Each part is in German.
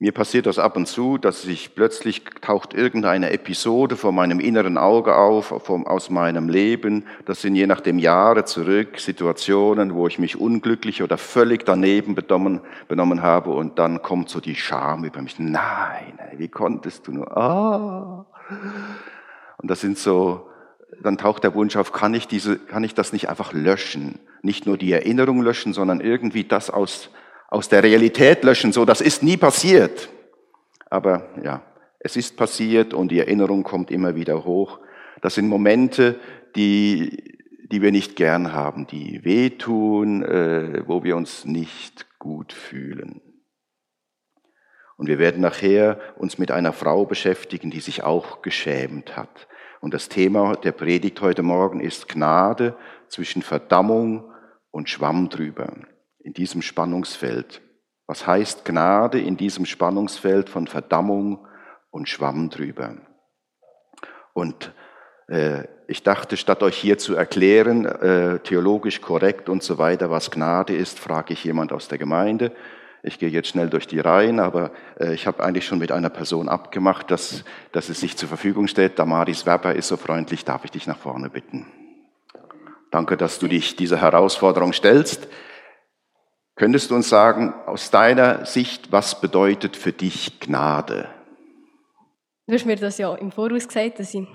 Mir passiert das ab und zu, dass sich plötzlich taucht irgendeine Episode vor meinem inneren Auge auf, vom, aus meinem Leben. Das sind je nachdem Jahre zurück Situationen, wo ich mich unglücklich oder völlig daneben benommen, benommen habe und dann kommt so die Scham über mich. Nein, wie konntest du nur? Ah. Und das sind so, dann taucht der Wunsch auf, kann ich diese, kann ich das nicht einfach löschen? Nicht nur die Erinnerung löschen, sondern irgendwie das aus aus der Realität löschen, so das ist nie passiert. Aber ja, es ist passiert und die Erinnerung kommt immer wieder hoch. Das sind Momente, die, die wir nicht gern haben, die wehtun, äh, wo wir uns nicht gut fühlen. Und wir werden nachher uns mit einer Frau beschäftigen, die sich auch geschämt hat. Und das Thema der Predigt heute Morgen ist Gnade zwischen Verdammung und Schwamm drüber in diesem Spannungsfeld. Was heißt Gnade in diesem Spannungsfeld von Verdammung und Schwamm drüber? Und äh, ich dachte, statt euch hier zu erklären, äh, theologisch korrekt und so weiter, was Gnade ist, frage ich jemand aus der Gemeinde. Ich gehe jetzt schnell durch die Reihen, aber äh, ich habe eigentlich schon mit einer Person abgemacht, dass, dass es sich zur Verfügung stellt. Damaris Werber ist so freundlich, darf ich dich nach vorne bitten. Danke, dass du dich dieser Herausforderung stellst. Könntest du uns sagen, aus deiner Sicht, was bedeutet für dich Gnade? Du hast mir das ja im Voraus gesagt, dass ich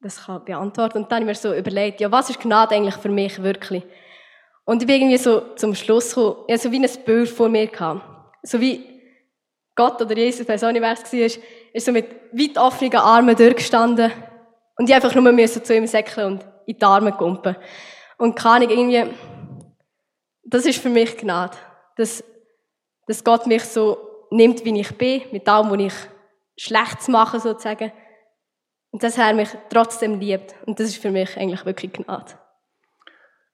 das kann beantworten. Und dann habe ich mir so überlegt, ja, was ist Gnade eigentlich für mich wirklich? Und ich bin irgendwie so zum Schluss gekommen, ich so wie ein Bild vor mir gehabt. So wie Gott oder Jesus, weiß auch nicht, wer es war, ist, so mit weit offenen Armen durchgestanden. Und ich einfach nur müssen zu ihm säckeln und in die Arme kumpen. Und ich irgendwie, das ist für mich Gnade dass, dass Gott mich so nimmt, wie ich bin, mit allem, was ich schlecht mache, sozusagen. Und dass er mich trotzdem liebt. Und das ist für mich eigentlich wirklich Gnade.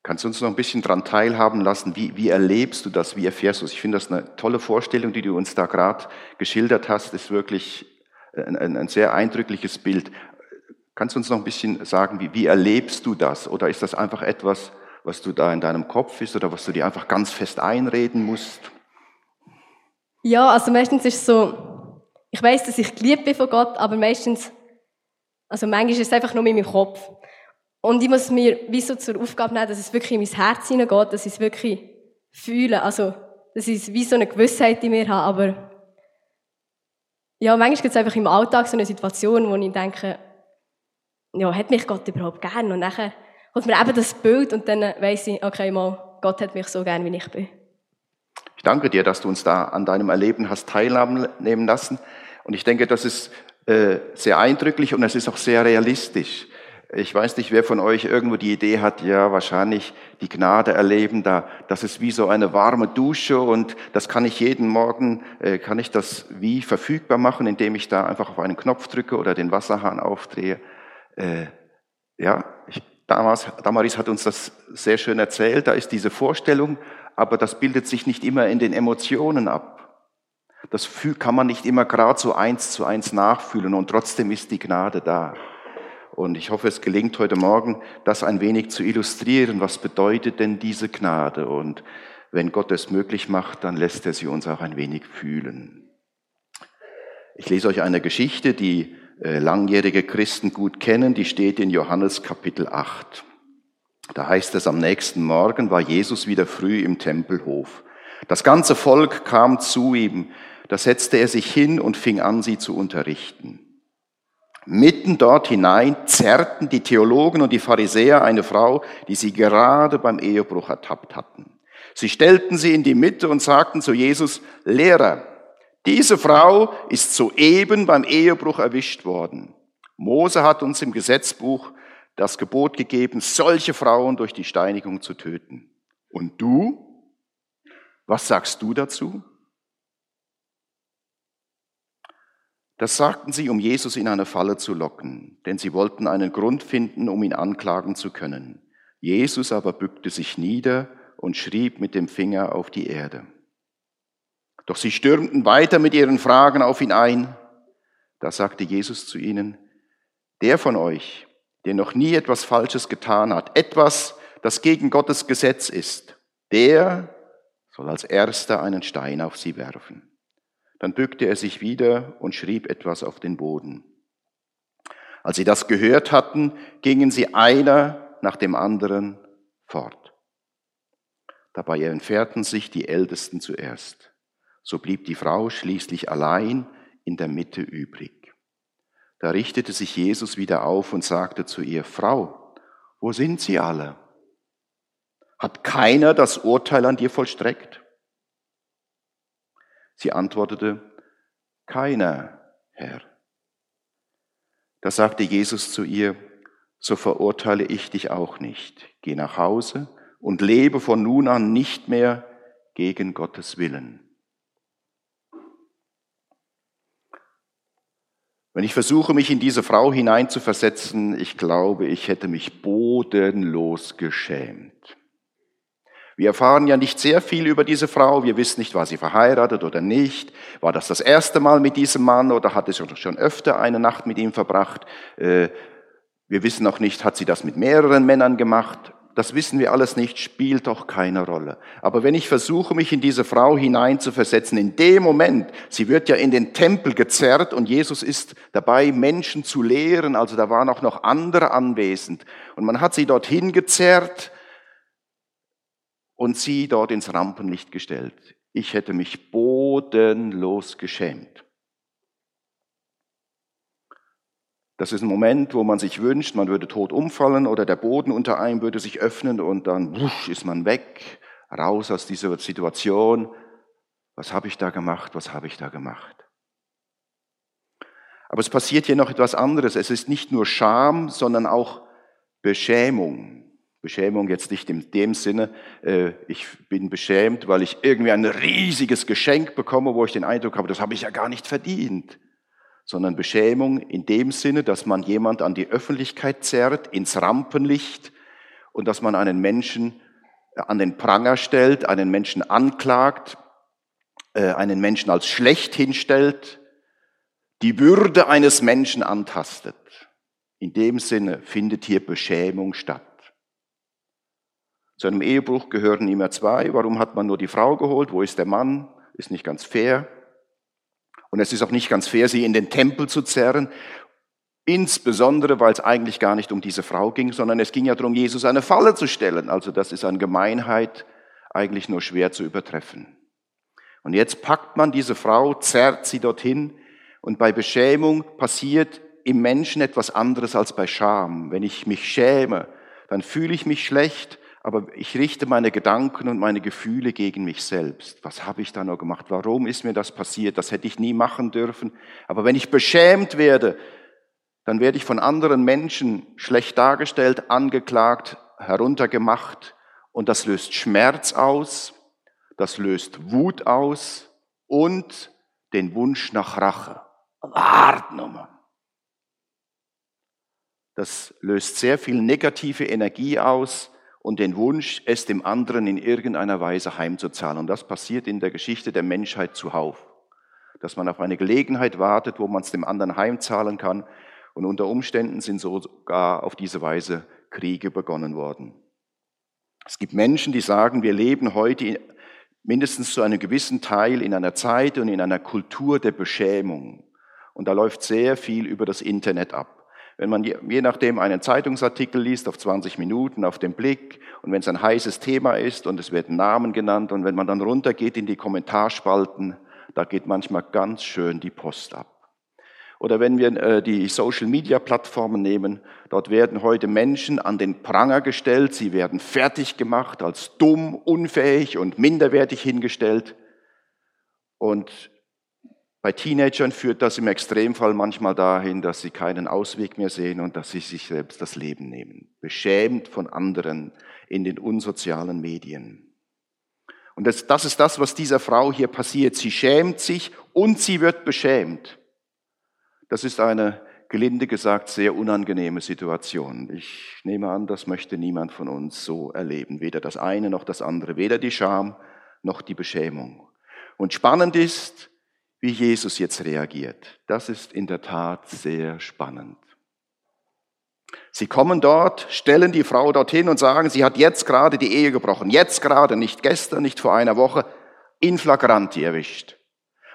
Kannst du uns noch ein bisschen daran teilhaben lassen? Wie, wie erlebst du das? Wie erfährst du es? Ich finde das eine tolle Vorstellung, die du uns da gerade geschildert hast. Ist wirklich ein, ein, ein, sehr eindrückliches Bild. Kannst du uns noch ein bisschen sagen, wie, wie erlebst du das? Oder ist das einfach etwas, was du da in deinem Kopf ist oder was du dir einfach ganz fest einreden musst? Ja, also meistens ist es so, ich weiß, dass ich geliebt bin von Gott, aber meistens, also manchmal ist es einfach nur in meinem Kopf. Und ich muss mir wie so zur Aufgabe nehmen, dass es wirklich in mein Herz hineingeht, dass ich es wirklich fühle. Also, dass ich wie so eine Gewissheit in mir habe, aber ja, manchmal gibt es einfach im Alltag so eine Situation, wo ich denke, ja, hat mich Gott überhaupt gern? Und nachher und mir eben das Bild und dann weiss ich, okay, mal, Gott hat mich so gern, wie ich bin. Ich danke dir, dass du uns da an deinem Erleben hast teilnehmen lassen. Und ich denke, das ist äh, sehr eindrücklich und es ist auch sehr realistisch. Ich weiß nicht, wer von euch irgendwo die Idee hat, ja, wahrscheinlich die Gnade erleben, da, das ist wie so eine warme Dusche und das kann ich jeden Morgen, äh, kann ich das wie verfügbar machen, indem ich da einfach auf einen Knopf drücke oder den Wasserhahn aufdrehe. Äh, ja, ich Damals, Damaris hat uns das sehr schön erzählt, da ist diese Vorstellung, aber das bildet sich nicht immer in den Emotionen ab. Das kann man nicht immer gerade so eins zu eins nachfühlen und trotzdem ist die Gnade da. Und ich hoffe, es gelingt heute Morgen, das ein wenig zu illustrieren. Was bedeutet denn diese Gnade? Und wenn Gott es möglich macht, dann lässt er sie uns auch ein wenig fühlen. Ich lese euch eine Geschichte, die langjährige Christen gut kennen, die steht in Johannes Kapitel 8. Da heißt es, am nächsten Morgen war Jesus wieder früh im Tempelhof. Das ganze Volk kam zu ihm, da setzte er sich hin und fing an, sie zu unterrichten. Mitten dort hinein zerrten die Theologen und die Pharisäer eine Frau, die sie gerade beim Ehebruch ertappt hatten. Sie stellten sie in die Mitte und sagten zu Jesus, Lehrer, diese Frau ist soeben beim Ehebruch erwischt worden. Mose hat uns im Gesetzbuch das Gebot gegeben, solche Frauen durch die Steinigung zu töten. Und du? Was sagst du dazu? Das sagten sie, um Jesus in eine Falle zu locken, denn sie wollten einen Grund finden, um ihn anklagen zu können. Jesus aber bückte sich nieder und schrieb mit dem Finger auf die Erde. Doch sie stürmten weiter mit ihren Fragen auf ihn ein. Da sagte Jesus zu ihnen, der von euch, der noch nie etwas Falsches getan hat, etwas, das gegen Gottes Gesetz ist, der soll als erster einen Stein auf sie werfen. Dann bückte er sich wieder und schrieb etwas auf den Boden. Als sie das gehört hatten, gingen sie einer nach dem anderen fort. Dabei entfernten sich die Ältesten zuerst. So blieb die Frau schließlich allein in der Mitte übrig. Da richtete sich Jesus wieder auf und sagte zu ihr, Frau, wo sind sie alle? Hat keiner das Urteil an dir vollstreckt? Sie antwortete, keiner, Herr. Da sagte Jesus zu ihr, so verurteile ich dich auch nicht. Geh nach Hause und lebe von nun an nicht mehr gegen Gottes Willen. Wenn ich versuche, mich in diese Frau hineinzuversetzen, ich glaube, ich hätte mich bodenlos geschämt. Wir erfahren ja nicht sehr viel über diese Frau. Wir wissen nicht, war sie verheiratet oder nicht. War das das erste Mal mit diesem Mann oder hatte sie schon öfter eine Nacht mit ihm verbracht? Äh, wir wissen auch nicht, hat sie das mit mehreren Männern gemacht? Das wissen wir alles nicht, spielt doch keine Rolle. Aber wenn ich versuche, mich in diese Frau hineinzuversetzen, in dem Moment, sie wird ja in den Tempel gezerrt und Jesus ist dabei, Menschen zu lehren, also da waren auch noch andere anwesend. Und man hat sie dorthin gezerrt und sie dort ins Rampenlicht gestellt. Ich hätte mich bodenlos geschämt. Das ist ein Moment, wo man sich wünscht, man würde tot umfallen oder der Boden unter einem würde sich öffnen und dann wusch, ist man weg, raus aus dieser Situation. Was habe ich da gemacht? Was habe ich da gemacht? Aber es passiert hier noch etwas anderes. Es ist nicht nur Scham, sondern auch Beschämung. Beschämung jetzt nicht in dem Sinne, äh, ich bin beschämt, weil ich irgendwie ein riesiges Geschenk bekomme, wo ich den Eindruck habe, das habe ich ja gar nicht verdient, sondern Beschämung in dem Sinne, dass man jemand an die Öffentlichkeit zerrt, ins Rampenlicht und dass man einen Menschen äh, an den Pranger stellt, einen Menschen anklagt, äh, einen Menschen als schlecht hinstellt, die Würde eines Menschen antastet. In dem Sinne findet hier Beschämung statt. Zu einem Ehebruch gehören immer zwei. Warum hat man nur die Frau geholt? Wo ist der Mann? Ist nicht ganz fair. Und es ist auch nicht ganz fair, sie in den Tempel zu zerren. Insbesondere, weil es eigentlich gar nicht um diese Frau ging, sondern es ging ja darum, Jesus eine Falle zu stellen. Also das ist an Gemeinheit eigentlich nur schwer zu übertreffen. Und jetzt packt man diese Frau, zerrt sie dorthin und bei Beschämung passiert im Menschen etwas anderes als bei Scham. Wenn ich mich schäme, dann fühle ich mich schlecht aber ich richte meine Gedanken und meine Gefühle gegen mich selbst. Was habe ich da noch gemacht? Warum ist mir das passiert? Das hätte ich nie machen dürfen. Aber wenn ich beschämt werde, dann werde ich von anderen Menschen schlecht dargestellt, angeklagt, heruntergemacht und das löst Schmerz aus, das löst Wut aus und den Wunsch nach Rache. Hartnummer. Das löst sehr viel negative Energie aus und den Wunsch, es dem anderen in irgendeiner Weise heimzuzahlen. Und das passiert in der Geschichte der Menschheit zuhauf. Dass man auf eine Gelegenheit wartet, wo man es dem anderen heimzahlen kann. Und unter Umständen sind sogar auf diese Weise Kriege begonnen worden. Es gibt Menschen, die sagen, wir leben heute mindestens zu einem gewissen Teil in einer Zeit und in einer Kultur der Beschämung. Und da läuft sehr viel über das Internet ab. Wenn man je nachdem einen Zeitungsartikel liest auf 20 Minuten auf den Blick und wenn es ein heißes Thema ist und es werden Namen genannt und wenn man dann runtergeht in die Kommentarspalten, da geht manchmal ganz schön die Post ab. Oder wenn wir äh, die Social-Media-Plattformen nehmen, dort werden heute Menschen an den Pranger gestellt, sie werden fertig gemacht, als dumm, unfähig und minderwertig hingestellt. Und bei Teenagern führt das im Extremfall manchmal dahin, dass sie keinen Ausweg mehr sehen und dass sie sich selbst das Leben nehmen. Beschämt von anderen in den unsozialen Medien. Und das, das ist das, was dieser Frau hier passiert. Sie schämt sich und sie wird beschämt. Das ist eine, gelinde gesagt, sehr unangenehme Situation. Ich nehme an, das möchte niemand von uns so erleben. Weder das eine noch das andere. Weder die Scham noch die Beschämung. Und spannend ist, wie Jesus jetzt reagiert. Das ist in der Tat sehr spannend. Sie kommen dort, stellen die Frau dorthin und sagen, sie hat jetzt gerade die Ehe gebrochen. Jetzt gerade, nicht gestern, nicht vor einer Woche, in flagranti erwischt.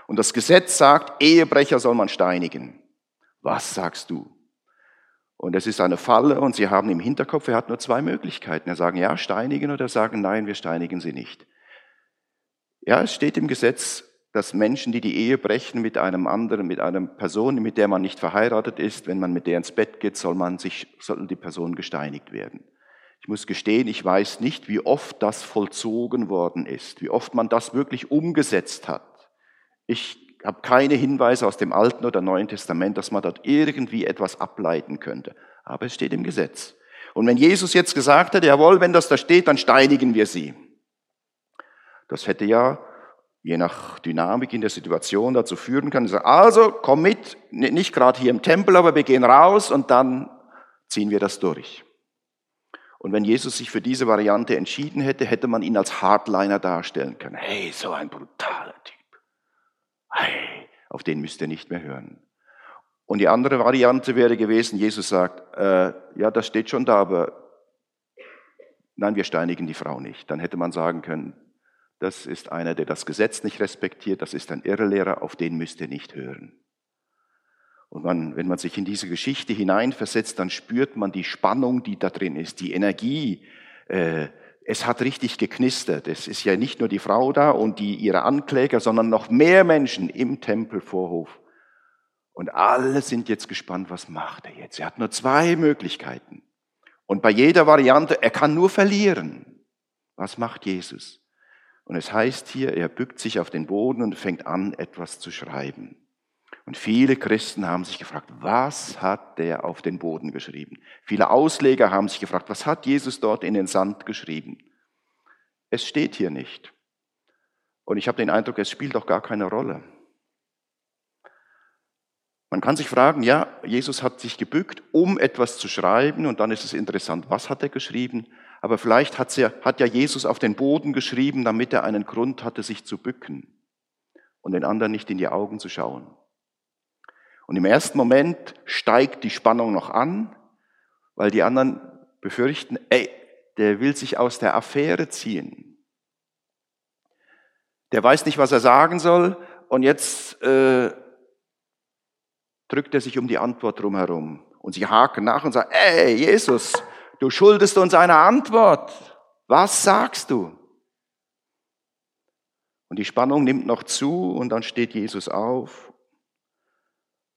Und das Gesetz sagt, Ehebrecher soll man steinigen. Was sagst du? Und es ist eine Falle und sie haben im Hinterkopf, er hat nur zwei Möglichkeiten. Er sagen, ja, steinigen oder sagen, nein, wir steinigen sie nicht. Ja, es steht im Gesetz, dass Menschen, die die Ehe brechen mit einem anderen, mit einer Person, mit der man nicht verheiratet ist, wenn man mit der ins Bett geht, soll man sich, soll die Person gesteinigt werden. Ich muss gestehen, ich weiß nicht, wie oft das vollzogen worden ist, wie oft man das wirklich umgesetzt hat. Ich habe keine Hinweise aus dem Alten oder Neuen Testament, dass man dort irgendwie etwas ableiten könnte. Aber es steht im Gesetz. Und wenn Jesus jetzt gesagt hätte, jawohl, wenn das da steht, dann steinigen wir sie. Das hätte ja je nach Dynamik in der Situation dazu führen sagen, also komm mit, nicht gerade hier im Tempel, aber wir gehen raus und dann ziehen wir das durch. Und wenn Jesus sich für diese Variante entschieden hätte, hätte man ihn als Hardliner darstellen können. Hey, so ein brutaler Typ. Hey, auf den müsst ihr nicht mehr hören. Und die andere Variante wäre gewesen, Jesus sagt, äh, ja, das steht schon da, aber nein, wir steinigen die Frau nicht. Dann hätte man sagen können, das ist einer, der das Gesetz nicht respektiert, das ist ein Irrlehrer, auf den müsst ihr nicht hören. Und man, wenn man sich in diese Geschichte hineinversetzt, dann spürt man die Spannung, die da drin ist, die Energie. Äh, es hat richtig geknistert. Es ist ja nicht nur die Frau da und die, ihre Ankläger, sondern noch mehr Menschen im Tempelvorhof. Und alle sind jetzt gespannt, was macht er jetzt? Er hat nur zwei Möglichkeiten. Und bei jeder Variante, er kann nur verlieren. Was macht Jesus? Und es heißt hier, er bückt sich auf den Boden und fängt an, etwas zu schreiben. Und viele Christen haben sich gefragt, was hat der auf den Boden geschrieben? Viele Ausleger haben sich gefragt, was hat Jesus dort in den Sand geschrieben? Es steht hier nicht. Und ich habe den Eindruck, es spielt auch gar keine Rolle. Man kann sich fragen, ja, Jesus hat sich gebückt, um etwas zu schreiben, und dann ist es interessant, was hat er geschrieben? Aber vielleicht hat, sie, hat ja Jesus auf den Boden geschrieben, damit er einen Grund hatte, sich zu bücken und den anderen nicht in die Augen zu schauen. Und im ersten Moment steigt die Spannung noch an, weil die anderen befürchten, ey, der will sich aus der Affäre ziehen. Der weiß nicht, was er sagen soll und jetzt äh, drückt er sich um die Antwort drumherum. Und sie haken nach und sagen, ey, Jesus, Du schuldest uns eine Antwort. Was sagst du? Und die Spannung nimmt noch zu und dann steht Jesus auf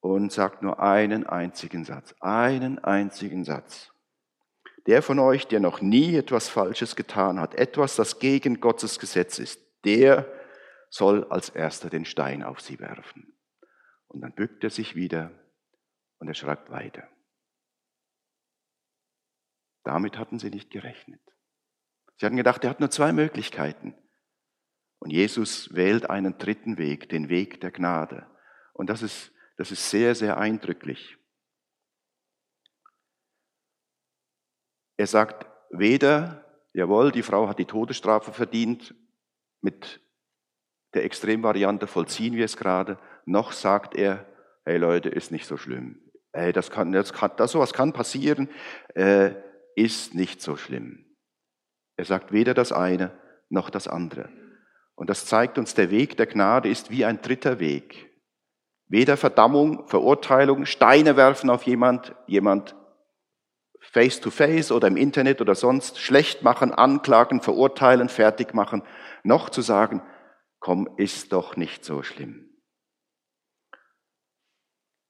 und sagt nur einen einzigen Satz, einen einzigen Satz. Der von euch, der noch nie etwas Falsches getan hat, etwas, das gegen Gottes Gesetz ist, der soll als erster den Stein auf sie werfen. Und dann bückt er sich wieder und er schreibt weiter. Damit hatten sie nicht gerechnet. Sie hatten gedacht, er hat nur zwei Möglichkeiten. Und Jesus wählt einen dritten Weg, den Weg der Gnade. Und das ist, das ist sehr, sehr eindrücklich. Er sagt weder, jawohl, die Frau hat die Todesstrafe verdient, mit der Extremvariante vollziehen wir es gerade, noch sagt er, hey Leute, ist nicht so schlimm. Hey, das kann, das kann, das, sowas kann passieren. Äh, ist nicht so schlimm. Er sagt weder das eine noch das andere. Und das zeigt uns, der Weg der Gnade ist wie ein dritter Weg. Weder Verdammung, Verurteilung, Steine werfen auf jemand, jemand face to face oder im Internet oder sonst schlecht machen, anklagen, verurteilen, fertig machen, noch zu sagen, komm, ist doch nicht so schlimm.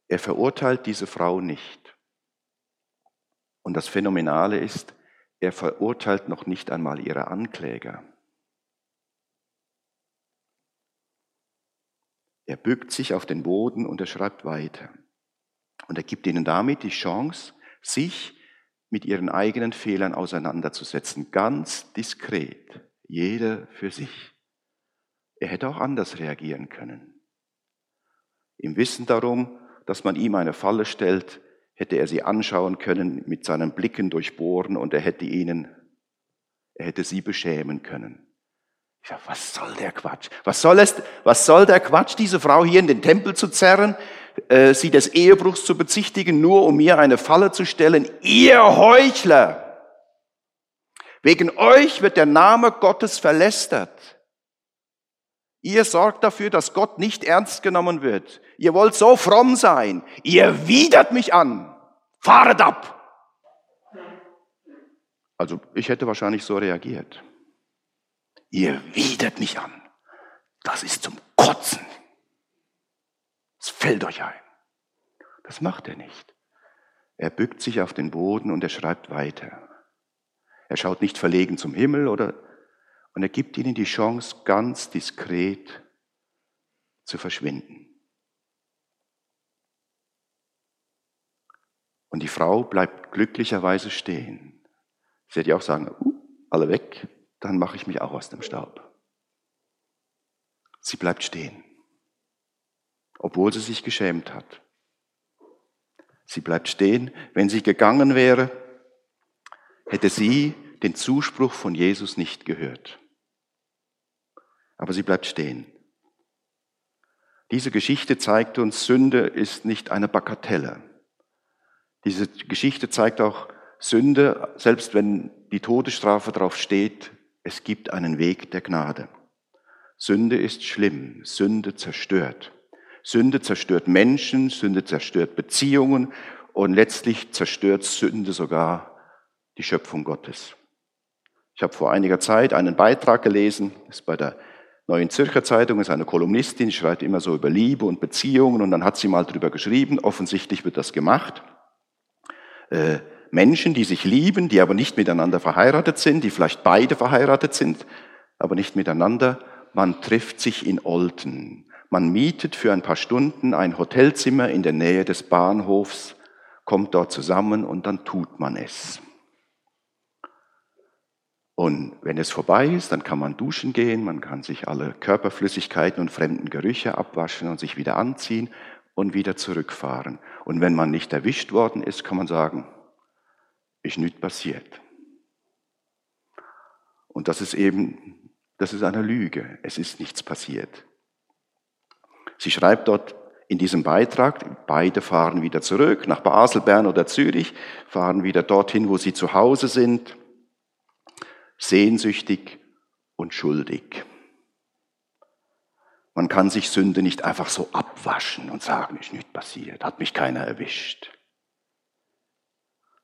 Er verurteilt diese Frau nicht. Und das Phänomenale ist, er verurteilt noch nicht einmal ihre Ankläger. Er bückt sich auf den Boden und er schreibt weiter. Und er gibt ihnen damit die Chance, sich mit ihren eigenen Fehlern auseinanderzusetzen, ganz diskret, jeder für sich. Er hätte auch anders reagieren können. Im Wissen darum, dass man ihm eine Falle stellt, hätte er sie anschauen können, mit seinen Blicken durchbohren und er hätte ihnen, er hätte sie beschämen können. Ich sage, was soll der Quatsch? Was soll es, was soll der Quatsch, diese Frau hier in den Tempel zu zerren, äh, sie des Ehebruchs zu bezichtigen, nur um mir eine Falle zu stellen? Ihr Heuchler! Wegen euch wird der Name Gottes verlästert. Ihr sorgt dafür, dass Gott nicht ernst genommen wird. Ihr wollt so fromm sein. Ihr widert mich an. Fahret ab. Also ich hätte wahrscheinlich so reagiert. Ihr widert mich an. Das ist zum Kotzen. Es fällt euch ein. Das macht er nicht. Er bückt sich auf den Boden und er schreibt weiter. Er schaut nicht verlegen zum Himmel oder, und er gibt ihnen die Chance, ganz diskret zu verschwinden. Und die Frau bleibt glücklicherweise stehen. Sie hätte auch sagen, uh, alle weg, dann mache ich mich auch aus dem Staub. Sie bleibt stehen, obwohl sie sich geschämt hat. Sie bleibt stehen. Wenn sie gegangen wäre, hätte sie den Zuspruch von Jesus nicht gehört. Aber sie bleibt stehen. Diese Geschichte zeigt uns, Sünde ist nicht eine Bagatelle. Diese Geschichte zeigt auch, Sünde, selbst wenn die Todesstrafe drauf steht, es gibt einen Weg der Gnade. Sünde ist schlimm, Sünde zerstört. Sünde zerstört Menschen, Sünde zerstört Beziehungen und letztlich zerstört Sünde sogar die Schöpfung Gottes. Ich habe vor einiger Zeit einen Beitrag gelesen, ist bei der Neuen Zürcher Zeitung, ist eine Kolumnistin, schreibt immer so über Liebe und Beziehungen und dann hat sie mal drüber geschrieben, offensichtlich wird das gemacht. Äh, Menschen, die sich lieben, die aber nicht miteinander verheiratet sind, die vielleicht beide verheiratet sind, aber nicht miteinander, man trifft sich in Olten. Man mietet für ein paar Stunden ein Hotelzimmer in der Nähe des Bahnhofs, kommt dort zusammen und dann tut man es. Und wenn es vorbei ist, dann kann man duschen gehen, man kann sich alle Körperflüssigkeiten und fremden Gerüche abwaschen und sich wieder anziehen und wieder zurückfahren. Und wenn man nicht erwischt worden ist, kann man sagen, ist nichts passiert. Und das ist eben, das ist eine Lüge. Es ist nichts passiert. Sie schreibt dort in diesem Beitrag, beide fahren wieder zurück nach Basel, Bern oder Zürich, fahren wieder dorthin, wo sie zu Hause sind, sehnsüchtig und schuldig. Man kann sich Sünde nicht einfach so abwaschen und sagen, ist nicht passiert, hat mich keiner erwischt.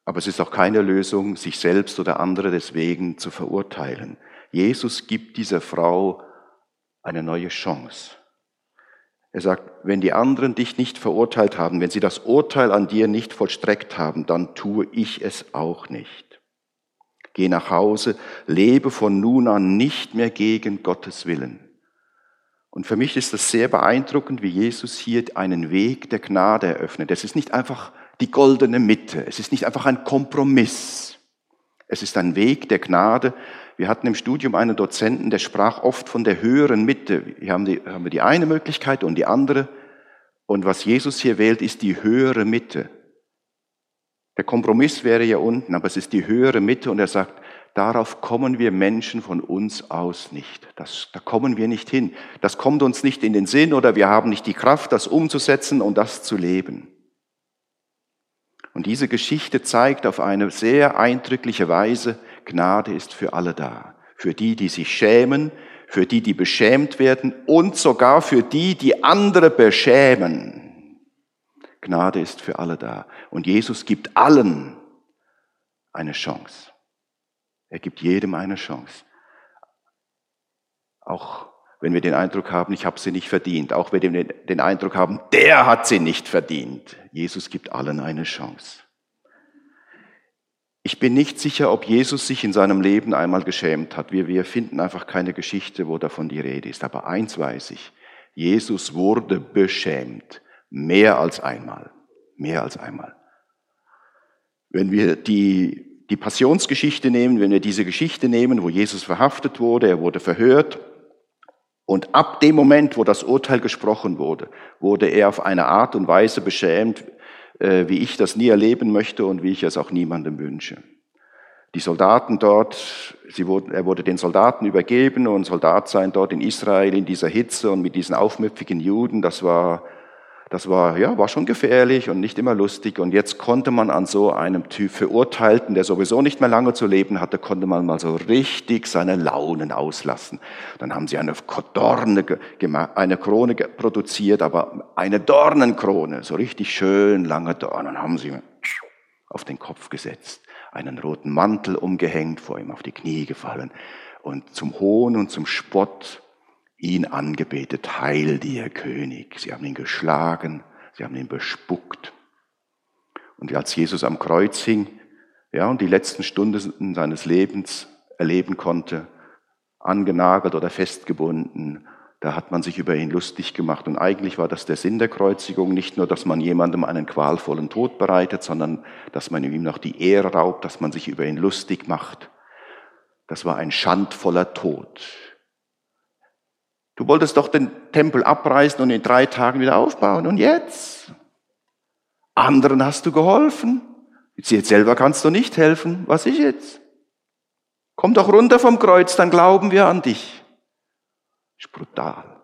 Aber es ist auch keine Lösung, sich selbst oder andere deswegen zu verurteilen. Jesus gibt dieser Frau eine neue Chance. Er sagt, wenn die anderen dich nicht verurteilt haben, wenn sie das Urteil an dir nicht vollstreckt haben, dann tue ich es auch nicht. Geh nach Hause, lebe von nun an nicht mehr gegen Gottes Willen. Und für mich ist das sehr beeindruckend, wie Jesus hier einen Weg der Gnade eröffnet. Es ist nicht einfach die goldene Mitte, es ist nicht einfach ein Kompromiss. Es ist ein Weg der Gnade, wir hatten im Studium einen Dozenten, der sprach oft von der höheren Mitte. Hier haben, die, haben wir die eine Möglichkeit und die andere. Und was Jesus hier wählt, ist die höhere Mitte. Der Kompromiss wäre ja unten, aber es ist die höhere Mitte und er sagt, darauf kommen wir Menschen von uns aus nicht. Das, da kommen wir nicht hin. Das kommt uns nicht in den Sinn oder wir haben nicht die Kraft, das umzusetzen und das zu leben. Und diese Geschichte zeigt auf eine sehr eindrückliche Weise, Gnade ist für alle da. Für die, die sich schämen, für die, die beschämt werden und sogar für die, die andere beschämen. Gnade ist für alle da. Und Jesus gibt allen eine Chance. Er gibt jedem eine Chance. Auch wenn wir den Eindruck haben, ich habe sie nicht verdient. Auch wenn wir den Eindruck haben, der hat sie nicht verdient. Jesus gibt allen eine Chance. Ich bin nicht sicher, ob Jesus sich in seinem Leben einmal geschämt hat. Wir, wir finden einfach keine Geschichte, wo davon die Rede ist. Aber eins weiß ich, Jesus wurde beschämt. Mehr als einmal. Mehr als einmal. Wenn wir die, die Passionsgeschichte nehmen, wenn wir diese Geschichte nehmen, wo Jesus verhaftet wurde, er wurde verhört, und ab dem Moment, wo das Urteil gesprochen wurde, wurde er auf eine Art und Weise beschämt, äh, wie ich das nie erleben möchte und wie ich es auch niemandem wünsche. Die Soldaten dort, wurden, er wurde den Soldaten übergeben und Soldat sein dort in Israel in dieser Hitze und mit diesen aufmüpfigen Juden, das war, Das war, ja, war schon gefährlich und nicht immer lustig. Und jetzt konnte man an so einem Typ Verurteilten, der sowieso nicht mehr lange zu leben hatte, konnte man mal so richtig seine Launen auslassen. Dann haben sie eine Dorne, eine Krone produziert, aber eine Dornenkrone, so richtig schön lange Dornen haben sie auf den Kopf gesetzt, einen roten Mantel umgehängt, vor ihm auf die Knie gefallen und zum Hohn und zum Spott ihn angebetet, heil dir König. Sie haben ihn geschlagen, sie haben ihn bespuckt. Und als Jesus am Kreuz hing, ja, und die letzten Stunden seines Lebens erleben konnte, angenagelt oder festgebunden, da hat man sich über ihn lustig gemacht. Und eigentlich war das der Sinn der Kreuzigung, nicht nur, dass man jemandem einen qualvollen Tod bereitet, sondern dass man ihm noch die Ehre raubt, dass man sich über ihn lustig macht. Das war ein schandvoller Tod. Du wolltest doch den Tempel abreißen und in drei Tagen wieder aufbauen. Und jetzt? Anderen hast du geholfen. Jetzt selber kannst du nicht helfen. Was ist jetzt? Komm doch runter vom Kreuz, dann glauben wir an dich. Ist brutal.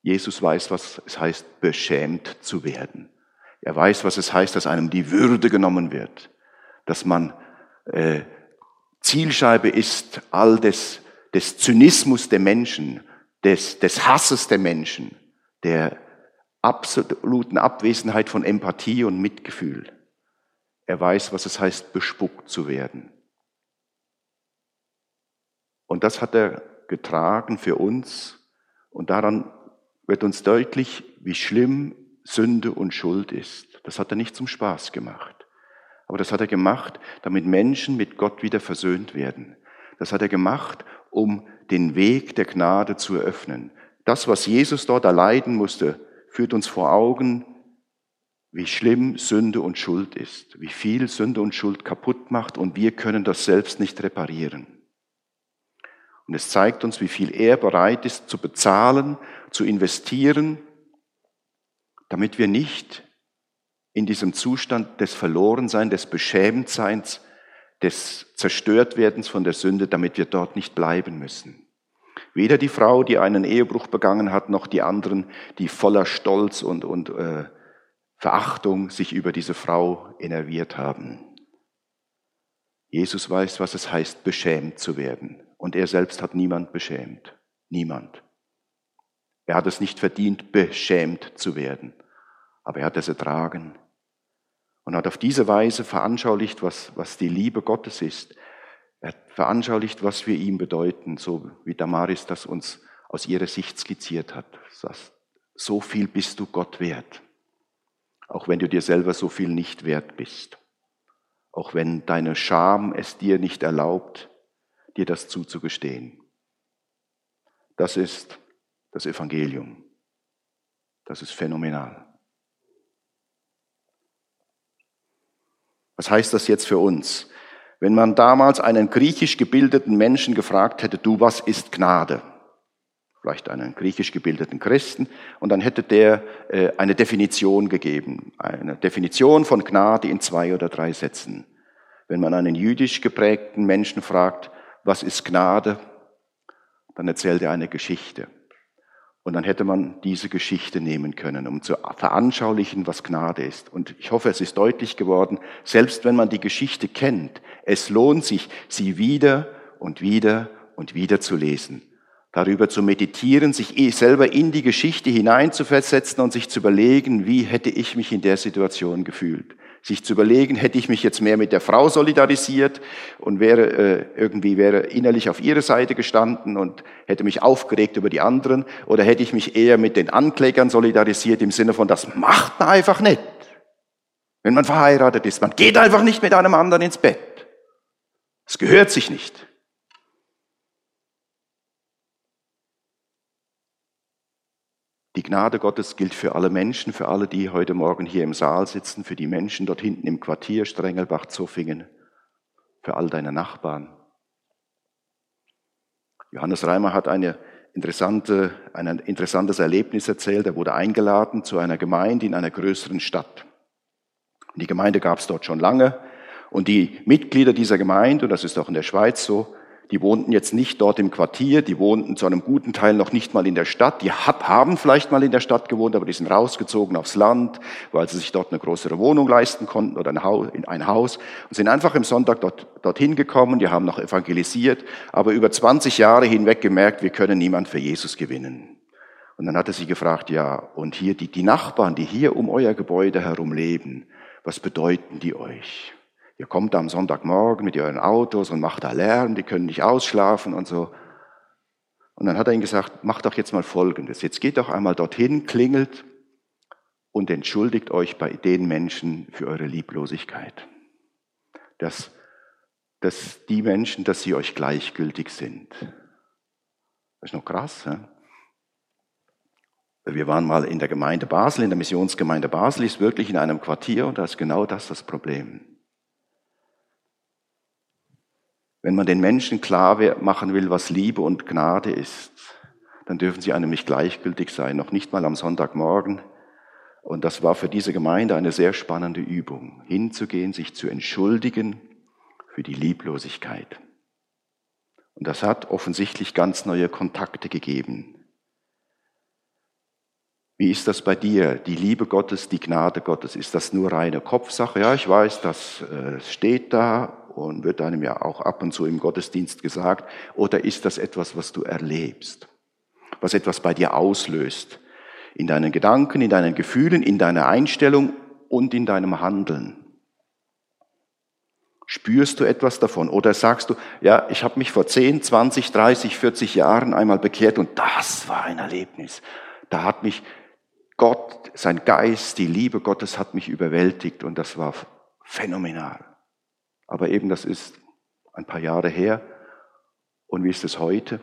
Jesus weiß, was es heißt, beschämt zu werden. Er weiß, was es heißt, dass einem die Würde genommen wird, dass man äh, Zielscheibe ist all des, des Zynismus der Menschen, des, des Hasses der Menschen, der absoluten Abwesenheit von Empathie und Mitgefühl. Er weiß, was es heißt, bespuckt zu werden. Und das hat er getragen für uns. Und daran wird uns deutlich, wie schlimm Sünde und Schuld ist. Das hat er nicht zum Spaß gemacht. Aber das hat er gemacht, damit Menschen mit Gott wieder versöhnt werden. Das hat er gemacht, um den Weg der Gnade zu eröffnen. Das, was Jesus dort erleiden musste, führt uns vor Augen, wie schlimm Sünde und Schuld ist, wie viel Sünde und Schuld kaputt macht und wir können das selbst nicht reparieren. Und es zeigt uns, wie viel er bereit ist zu bezahlen, zu investieren, damit wir nicht in diesem Zustand des Verlorenseins, des Beschämtseins, des Zerstörtwerdens von der Sünde, damit wir dort nicht bleiben müssen. Weder die Frau, die einen Ehebruch begangen hat, noch die anderen, die voller Stolz und, und äh, Verachtung sich über diese Frau enerviert haben. Jesus weiß, was es heißt, beschämt zu werden. Und er selbst hat niemand beschämt. Niemand. Er hat es nicht verdient, beschämt zu werden. Aber er hat es ertragen und hat auf diese Weise veranschaulicht, was, was die Liebe Gottes ist. Er veranschaulicht, was wir ihm bedeuten, so wie Damaris das uns aus ihrer Sicht skizziert hat. So viel bist du Gott wert, auch wenn du dir selber so viel nicht wert bist, auch wenn deine Scham es dir nicht erlaubt, dir das zuzugestehen. Das ist das Evangelium. Das ist phänomenal. Was heißt das jetzt für uns? Wenn man damals einen griechisch gebildeten Menschen gefragt hätte, du, was ist Gnade? Vielleicht einen griechisch gebildeten Christen, und dann hätte der äh, eine Definition gegeben, eine Definition von Gnade in zwei oder drei Sätzen. Wenn man einen jüdisch geprägten Menschen fragt, was ist Gnade, dann erzählt er eine Geschichte. Und dann hätte man diese Geschichte nehmen können, um zu veranschaulichen, was Gnade ist. Und ich hoffe, es ist deutlich geworden, selbst wenn man die Geschichte kennt, es lohnt sich, sie wieder und wieder und wieder zu lesen, darüber zu meditieren, sich selber in die Geschichte hineinzuversetzen und sich zu überlegen, wie hätte ich mich in der Situation gefühlt sich zu überlegen, hätte ich mich jetzt mehr mit der Frau solidarisiert und wäre äh, irgendwie wäre innerlich auf ihre Seite gestanden und hätte mich aufgeregt über die anderen oder hätte ich mich eher mit den Anklägern solidarisiert im Sinne von das macht man einfach nicht. Wenn man verheiratet ist, man geht einfach nicht mit einem anderen ins Bett. Es gehört sich nicht. Die Gnade Gottes gilt für alle Menschen, für alle, die heute Morgen hier im Saal sitzen, für die Menschen dort hinten im Quartier Strengelbach, Zoffingen, für all deine Nachbarn. Johannes Reimer hat eine interessante, ein interessantes Erlebnis erzählt. Er wurde eingeladen zu einer Gemeinde in einer größeren Stadt. Die Gemeinde gab es dort schon lange und die Mitglieder dieser Gemeinde, und das ist auch in der Schweiz so, die wohnten jetzt nicht dort im Quartier, die wohnten zu einem guten Teil noch nicht mal in der Stadt. Die haben vielleicht mal in der Stadt gewohnt, aber die sind rausgezogen aufs Land, weil sie sich dort eine größere Wohnung leisten konnten oder ein Haus und sind einfach im Sonntag dort, dorthin gekommen. Die haben noch evangelisiert, aber über 20 Jahre hinweg gemerkt, wir können niemand für Jesus gewinnen. Und dann hat er sie gefragt, ja, und hier die, die Nachbarn, die hier um euer Gebäude herum leben, was bedeuten die euch? Ihr kommt am Sonntagmorgen mit euren Autos und macht da Lärm, die können nicht ausschlafen und so. Und dann hat er ihnen gesagt, macht doch jetzt mal Folgendes. Jetzt geht doch einmal dorthin, klingelt und entschuldigt euch bei den Menschen für eure Lieblosigkeit. Dass, dass die Menschen, dass sie euch gleichgültig sind. Das ist noch krass. Ja? Wir waren mal in der Gemeinde Basel, in der Missionsgemeinde Basel, ist wirklich in einem Quartier und da ist genau das das Problem. Wenn man den Menschen klar machen will, was Liebe und Gnade ist, dann dürfen sie einem nicht gleichgültig sein, noch nicht mal am Sonntagmorgen. Und das war für diese Gemeinde eine sehr spannende Übung, hinzugehen, sich zu entschuldigen für die Lieblosigkeit. Und das hat offensichtlich ganz neue Kontakte gegeben. Wie ist das bei dir? Die Liebe Gottes, die Gnade Gottes, ist das nur reine Kopfsache? Ja, ich weiß, das äh, steht da und wird einem ja auch ab und zu im Gottesdienst gesagt, oder ist das etwas, was du erlebst, was etwas bei dir auslöst, in deinen Gedanken, in deinen Gefühlen, in deiner Einstellung und in deinem Handeln? Spürst du etwas davon? Oder sagst du, ja, ich habe mich vor 10, 20, 30, 40 Jahren einmal bekehrt und das war ein Erlebnis. Da hat mich Gott, sein Geist, die Liebe Gottes hat mich überwältigt und das war phänomenal. Aber eben, das ist ein paar Jahre her. Und wie ist es heute?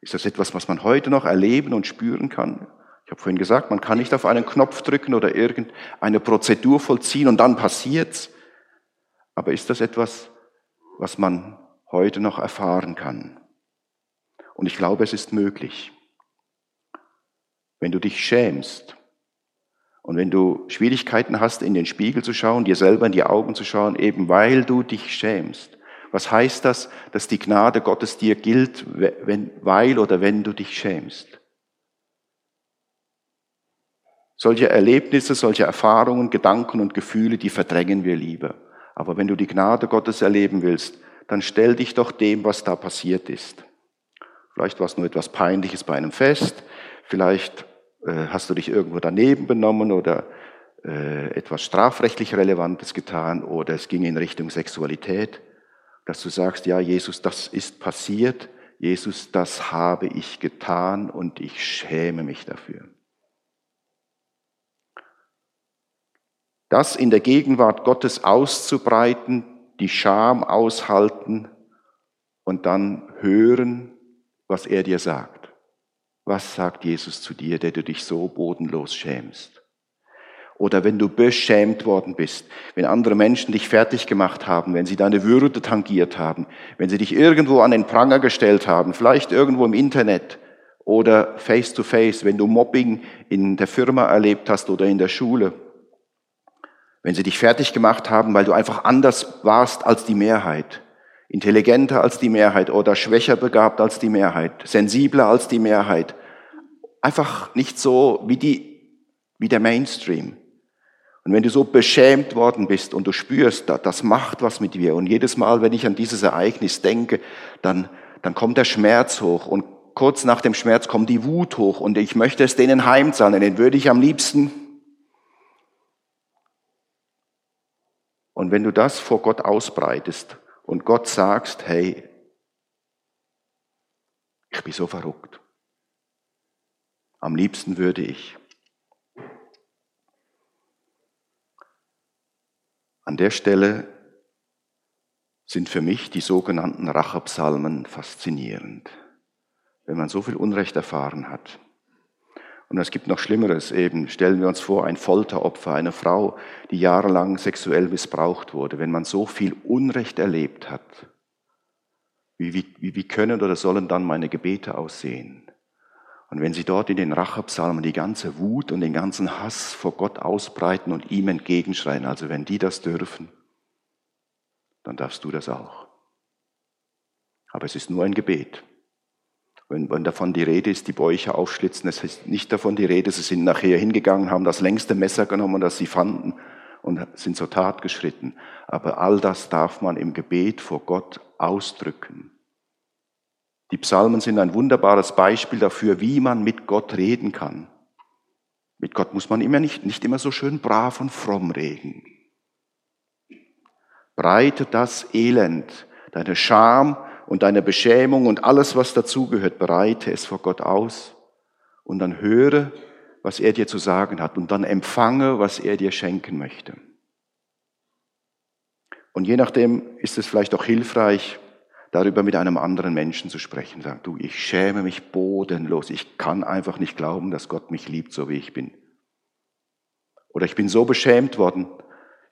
Ist das etwas, was man heute noch erleben und spüren kann? Ich habe vorhin gesagt, man kann nicht auf einen Knopf drücken oder irgendeine Prozedur vollziehen und dann passiert's. Aber ist das etwas, was man heute noch erfahren kann? Und ich glaube, es ist möglich. Wenn du dich schämst und wenn du Schwierigkeiten hast, in den Spiegel zu schauen, dir selber in die Augen zu schauen, eben weil du dich schämst, was heißt das, dass die Gnade Gottes dir gilt, wenn, weil oder wenn du dich schämst? Solche Erlebnisse, solche Erfahrungen, Gedanken und Gefühle, die verdrängen wir lieber. Aber wenn du die Gnade Gottes erleben willst, dann stell dich doch dem, was da passiert ist. Vielleicht war es nur etwas Peinliches bei einem Fest, vielleicht äh, hast du dich irgendwo daneben benommen oder äh, etwas strafrechtlich Relevantes getan oder es ging in Richtung Sexualität, dass du sagst, ja, Jesus, das ist passiert, Jesus, das habe ich getan und ich schäme mich dafür. Das in der Gegenwart Gottes auszubreiten, die Scham aushalten und dann hören, was er dir sagt. Was sagt Jesus zu dir, der du dich so bodenlos schämst? Oder wenn du beschämt worden bist, wenn andere Menschen dich fertig gemacht haben, wenn sie deine Würde tangiert haben, wenn sie dich irgendwo an den Pranger gestellt haben, vielleicht irgendwo im Internet oder face to face, wenn du Mobbing in der Firma erlebt hast oder in der Schule, wenn sie dich fertig gemacht haben, weil du einfach anders warst als die Mehrheit, intelligenter als die Mehrheit oder schwächer begabt als die Mehrheit, sensibler als die Mehrheit. Einfach nicht so wie, die, wie der Mainstream. Und wenn du so beschämt worden bist und du spürst, das macht was mit dir. Und jedes Mal, wenn ich an dieses Ereignis denke, dann, dann kommt der Schmerz hoch. Und kurz nach dem Schmerz kommt die Wut hoch. Und ich möchte es denen heimzahlen. Den würde ich am liebsten. Und wenn du das vor Gott ausbreitest und Gott sagst, hey, ich bin so verrückt. Am liebsten würde ich. An der Stelle sind für mich die sogenannten Rachepsalmen faszinierend, wenn man so viel Unrecht erfahren hat. Und es gibt noch Schlimmeres eben. Stellen wir uns vor, ein Folteropfer, eine Frau, die jahrelang sexuell missbraucht wurde. Wenn man so viel Unrecht erlebt hat, wie, wie, wie können oder sollen dann meine Gebete aussehen? Und wenn sie dort in den Rachepsalmen die ganze Wut und den ganzen Hass vor Gott ausbreiten und ihm entgegenschreien, also wenn die das dürfen, dann darfst du das auch. Aber es ist nur ein Gebet. Wenn, wenn davon die Rede ist, die Bäuche aufschlitzen, es ist nicht davon die Rede, sie sind nachher hingegangen, haben das längste Messer genommen, das sie fanden und sind zur Tat geschritten. Aber all das darf man im Gebet vor Gott ausdrücken. Die Psalmen sind ein wunderbares Beispiel dafür, wie man mit Gott reden kann. Mit Gott muss man immer nicht, nicht immer so schön brav und fromm reden. Breite das Elend, deine Scham und deine Beschämung und alles, was dazugehört, bereite es vor Gott aus und dann höre, was er dir zu sagen hat und dann empfange, was er dir schenken möchte. Und je nachdem ist es vielleicht auch hilfreich, darüber mit einem anderen Menschen zu sprechen. Sagen, du, ich schäme mich bodenlos. Ich kann einfach nicht glauben, dass Gott mich liebt, so wie ich bin. Oder ich bin so beschämt worden.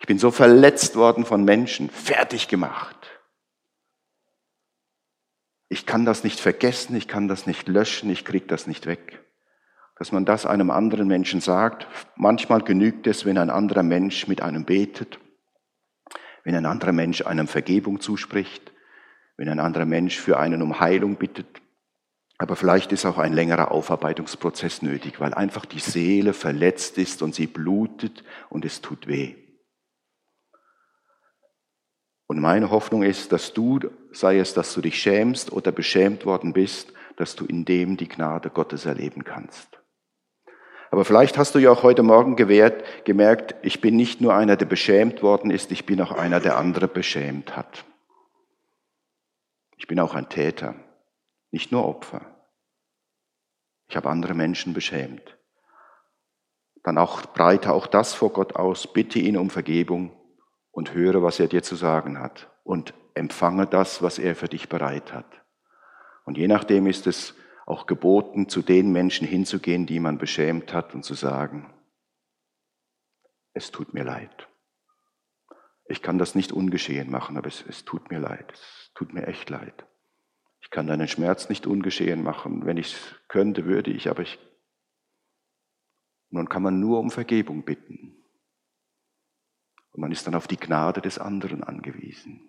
Ich bin so verletzt worden von Menschen, fertig gemacht. Ich kann das nicht vergessen, ich kann das nicht löschen, ich krieg das nicht weg. Dass man das einem anderen Menschen sagt. Manchmal genügt es, wenn ein anderer Mensch mit einem betet, wenn ein anderer Mensch einem Vergebung zuspricht, wenn ein anderer Mensch für einen um Heilung bittet. Aber vielleicht ist auch ein längerer Aufarbeitungsprozess nötig, weil einfach die Seele verletzt ist und sie blutet und es tut weh. Und meine Hoffnung ist, dass du, sei es, dass du dich schämst oder beschämt worden bist, dass du in dem die Gnade Gottes erleben kannst. Aber vielleicht hast du ja auch heute Morgen gewährt, gemerkt, ich bin nicht nur einer, der beschämt worden ist, ich bin auch einer, der andere beschämt hat. Ich bin auch ein Täter, nicht nur Opfer. Ich habe andere Menschen beschämt. Dann auch breite auch das vor Gott aus, bitte ihn um Vergebung und höre, was er dir zu sagen hat und empfange das, was er für dich bereit hat. Und je nachdem ist es auch geboten, zu den Menschen hinzugehen, die man beschämt hat und zu sagen, es tut mir leid. Ich kann das nicht ungeschehen machen, aber es, es tut mir leid. Es Tut mir echt leid. Ich kann deinen Schmerz nicht ungeschehen machen. Wenn ich es könnte, würde ich, aber ich. Nun kann man nur um Vergebung bitten. Und man ist dann auf die Gnade des anderen angewiesen.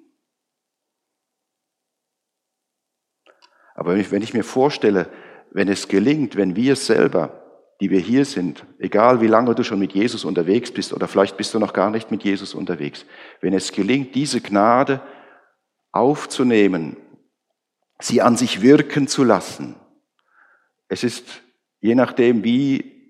Aber wenn ich, wenn ich mir vorstelle, wenn es gelingt, wenn wir selber, die wir hier sind, egal wie lange du schon mit Jesus unterwegs bist oder vielleicht bist du noch gar nicht mit Jesus unterwegs, wenn es gelingt, diese Gnade aufzunehmen, sie an sich wirken zu lassen. Es ist je nachdem, wie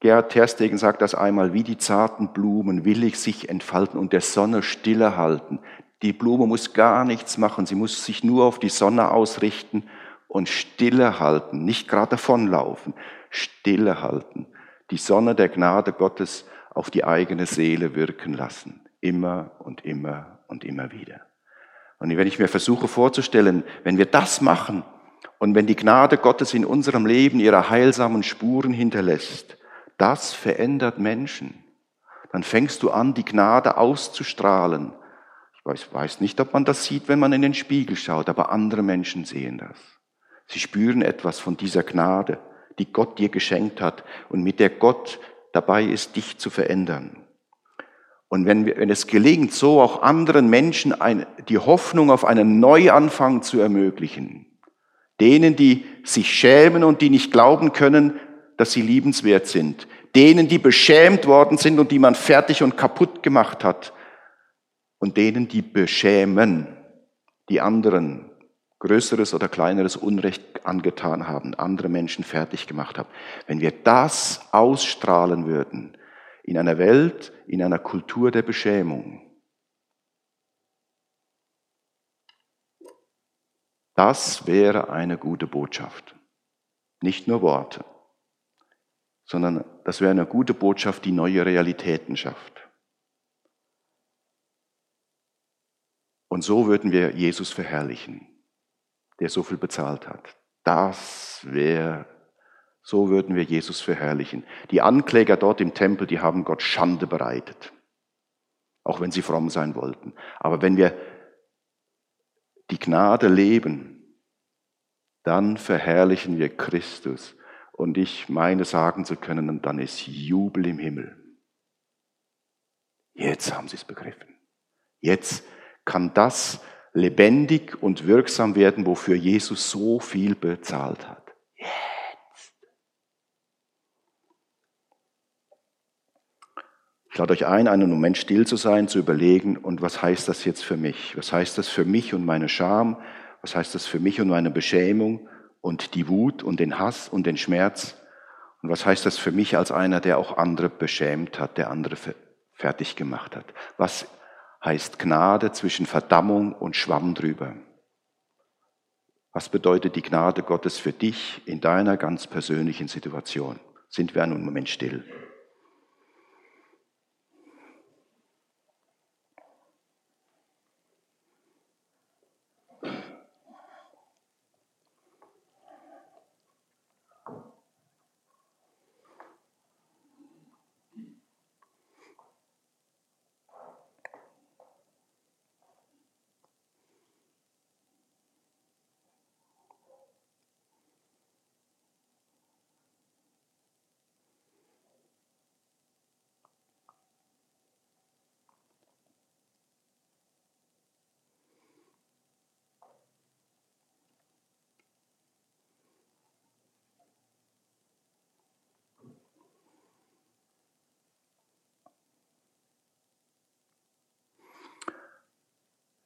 Gerhard Terstegen sagt das einmal, wie die zarten Blumen willig sich entfalten und der Sonne stille halten. Die Blume muss gar nichts machen, sie muss sich nur auf die Sonne ausrichten und stille halten, nicht gerade davonlaufen, stille halten. Die Sonne der Gnade Gottes auf die eigene Seele wirken lassen, immer und immer und immer wieder. Und wenn ich mir versuche vorzustellen, wenn wir das machen und wenn die Gnade Gottes in unserem Leben ihre heilsamen Spuren hinterlässt, das verändert Menschen. Dann fängst du an, die Gnade auszustrahlen. Ich weiß, weiß nicht, ob man das sieht, wenn man in den Spiegel schaut, aber andere Menschen sehen das. Sie spüren etwas von dieser Gnade, die Gott dir geschenkt hat und mit der Gott dabei ist, dich zu verändern. Und wenn, wir, wenn es gelingt, so auch anderen Menschen ein, die Hoffnung auf einen Neuanfang zu ermöglichen, denen, die sich schämen und die nicht glauben können, dass sie liebenswert sind, denen, die beschämt worden sind und die man fertig und kaputt gemacht hat, und denen, die beschämen, die anderen größeres oder kleineres Unrecht angetan haben, andere Menschen fertig gemacht haben. Wenn wir das ausstrahlen würden, in einer Welt, in einer Kultur der Beschämung. Das wäre eine gute Botschaft. Nicht nur Worte, sondern das wäre eine gute Botschaft, die neue Realitäten schafft. Und so würden wir Jesus verherrlichen, der so viel bezahlt hat. Das wäre so würden wir Jesus verherrlichen. Die Ankläger dort im Tempel, die haben Gott Schande bereitet, auch wenn sie fromm sein wollten. Aber wenn wir die Gnade leben, dann verherrlichen wir Christus. Und ich meine sagen zu können, dann ist Jubel im Himmel. Jetzt haben sie es begriffen. Jetzt kann das, lebendig und wirksam werden, wofür Jesus so viel bezahlt hat. Jetzt. Ich lade euch ein, einen Moment still zu sein, zu überlegen, und was heißt das jetzt für mich? Was heißt das für mich und meine Scham? Was heißt das für mich und meine Beschämung und die Wut und den Hass und den Schmerz? Und was heißt das für mich als einer, der auch andere beschämt hat, der andere fertig gemacht hat? Was heißt Gnade zwischen Verdammung und Schwamm drüber? Was bedeutet die Gnade Gottes für dich in deiner ganz persönlichen Situation? Sind wir einen Moment still?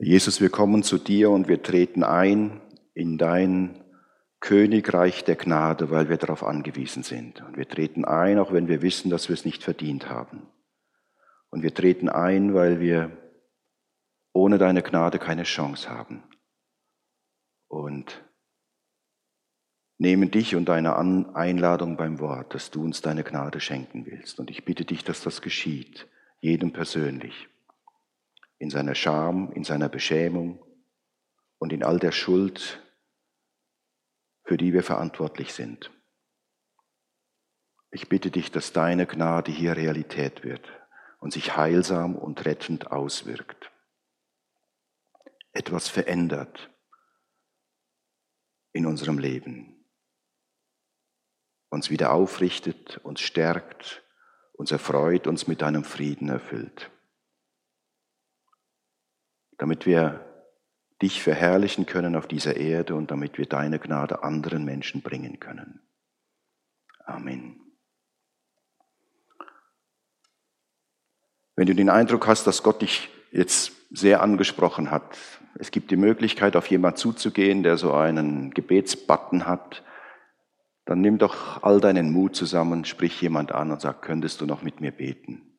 Jesus, wir kommen zu dir und wir treten ein in dein Königreich der Gnade, weil wir darauf angewiesen sind. Und wir treten ein, auch wenn wir wissen, dass wir es nicht verdient haben. Und wir treten ein, weil wir ohne deine Gnade keine Chance haben. Und nehmen dich und deine Einladung beim Wort, dass du uns deine Gnade schenken willst. Und ich bitte dich, dass das geschieht, jedem persönlich in seiner Scham, in seiner Beschämung und in all der Schuld, für die wir verantwortlich sind. Ich bitte dich, dass deine Gnade hier Realität wird und sich heilsam und rettend auswirkt. Etwas verändert in unserem Leben. Uns wieder aufrichtet, uns stärkt, uns erfreut, uns mit deinem Frieden erfüllt damit wir dich verherrlichen können auf dieser Erde und damit wir deine Gnade anderen Menschen bringen können. Amen. Wenn du den Eindruck hast, dass Gott dich jetzt sehr angesprochen hat, es gibt die Möglichkeit, auf jemanden zuzugehen, der so einen Gebetsbutton hat, dann nimm doch all deinen Mut zusammen, sprich jemand an und sag, könntest du noch mit mir beten?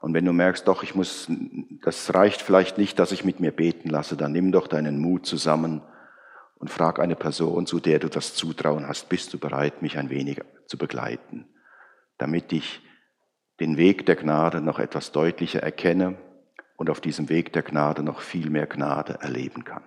Und wenn du merkst, doch, ich muss, das reicht vielleicht nicht, dass ich mit mir beten lasse, dann nimm doch deinen Mut zusammen und frag eine Person, zu der du das Zutrauen hast, bist du bereit, mich ein wenig zu begleiten, damit ich den Weg der Gnade noch etwas deutlicher erkenne und auf diesem Weg der Gnade noch viel mehr Gnade erleben kann.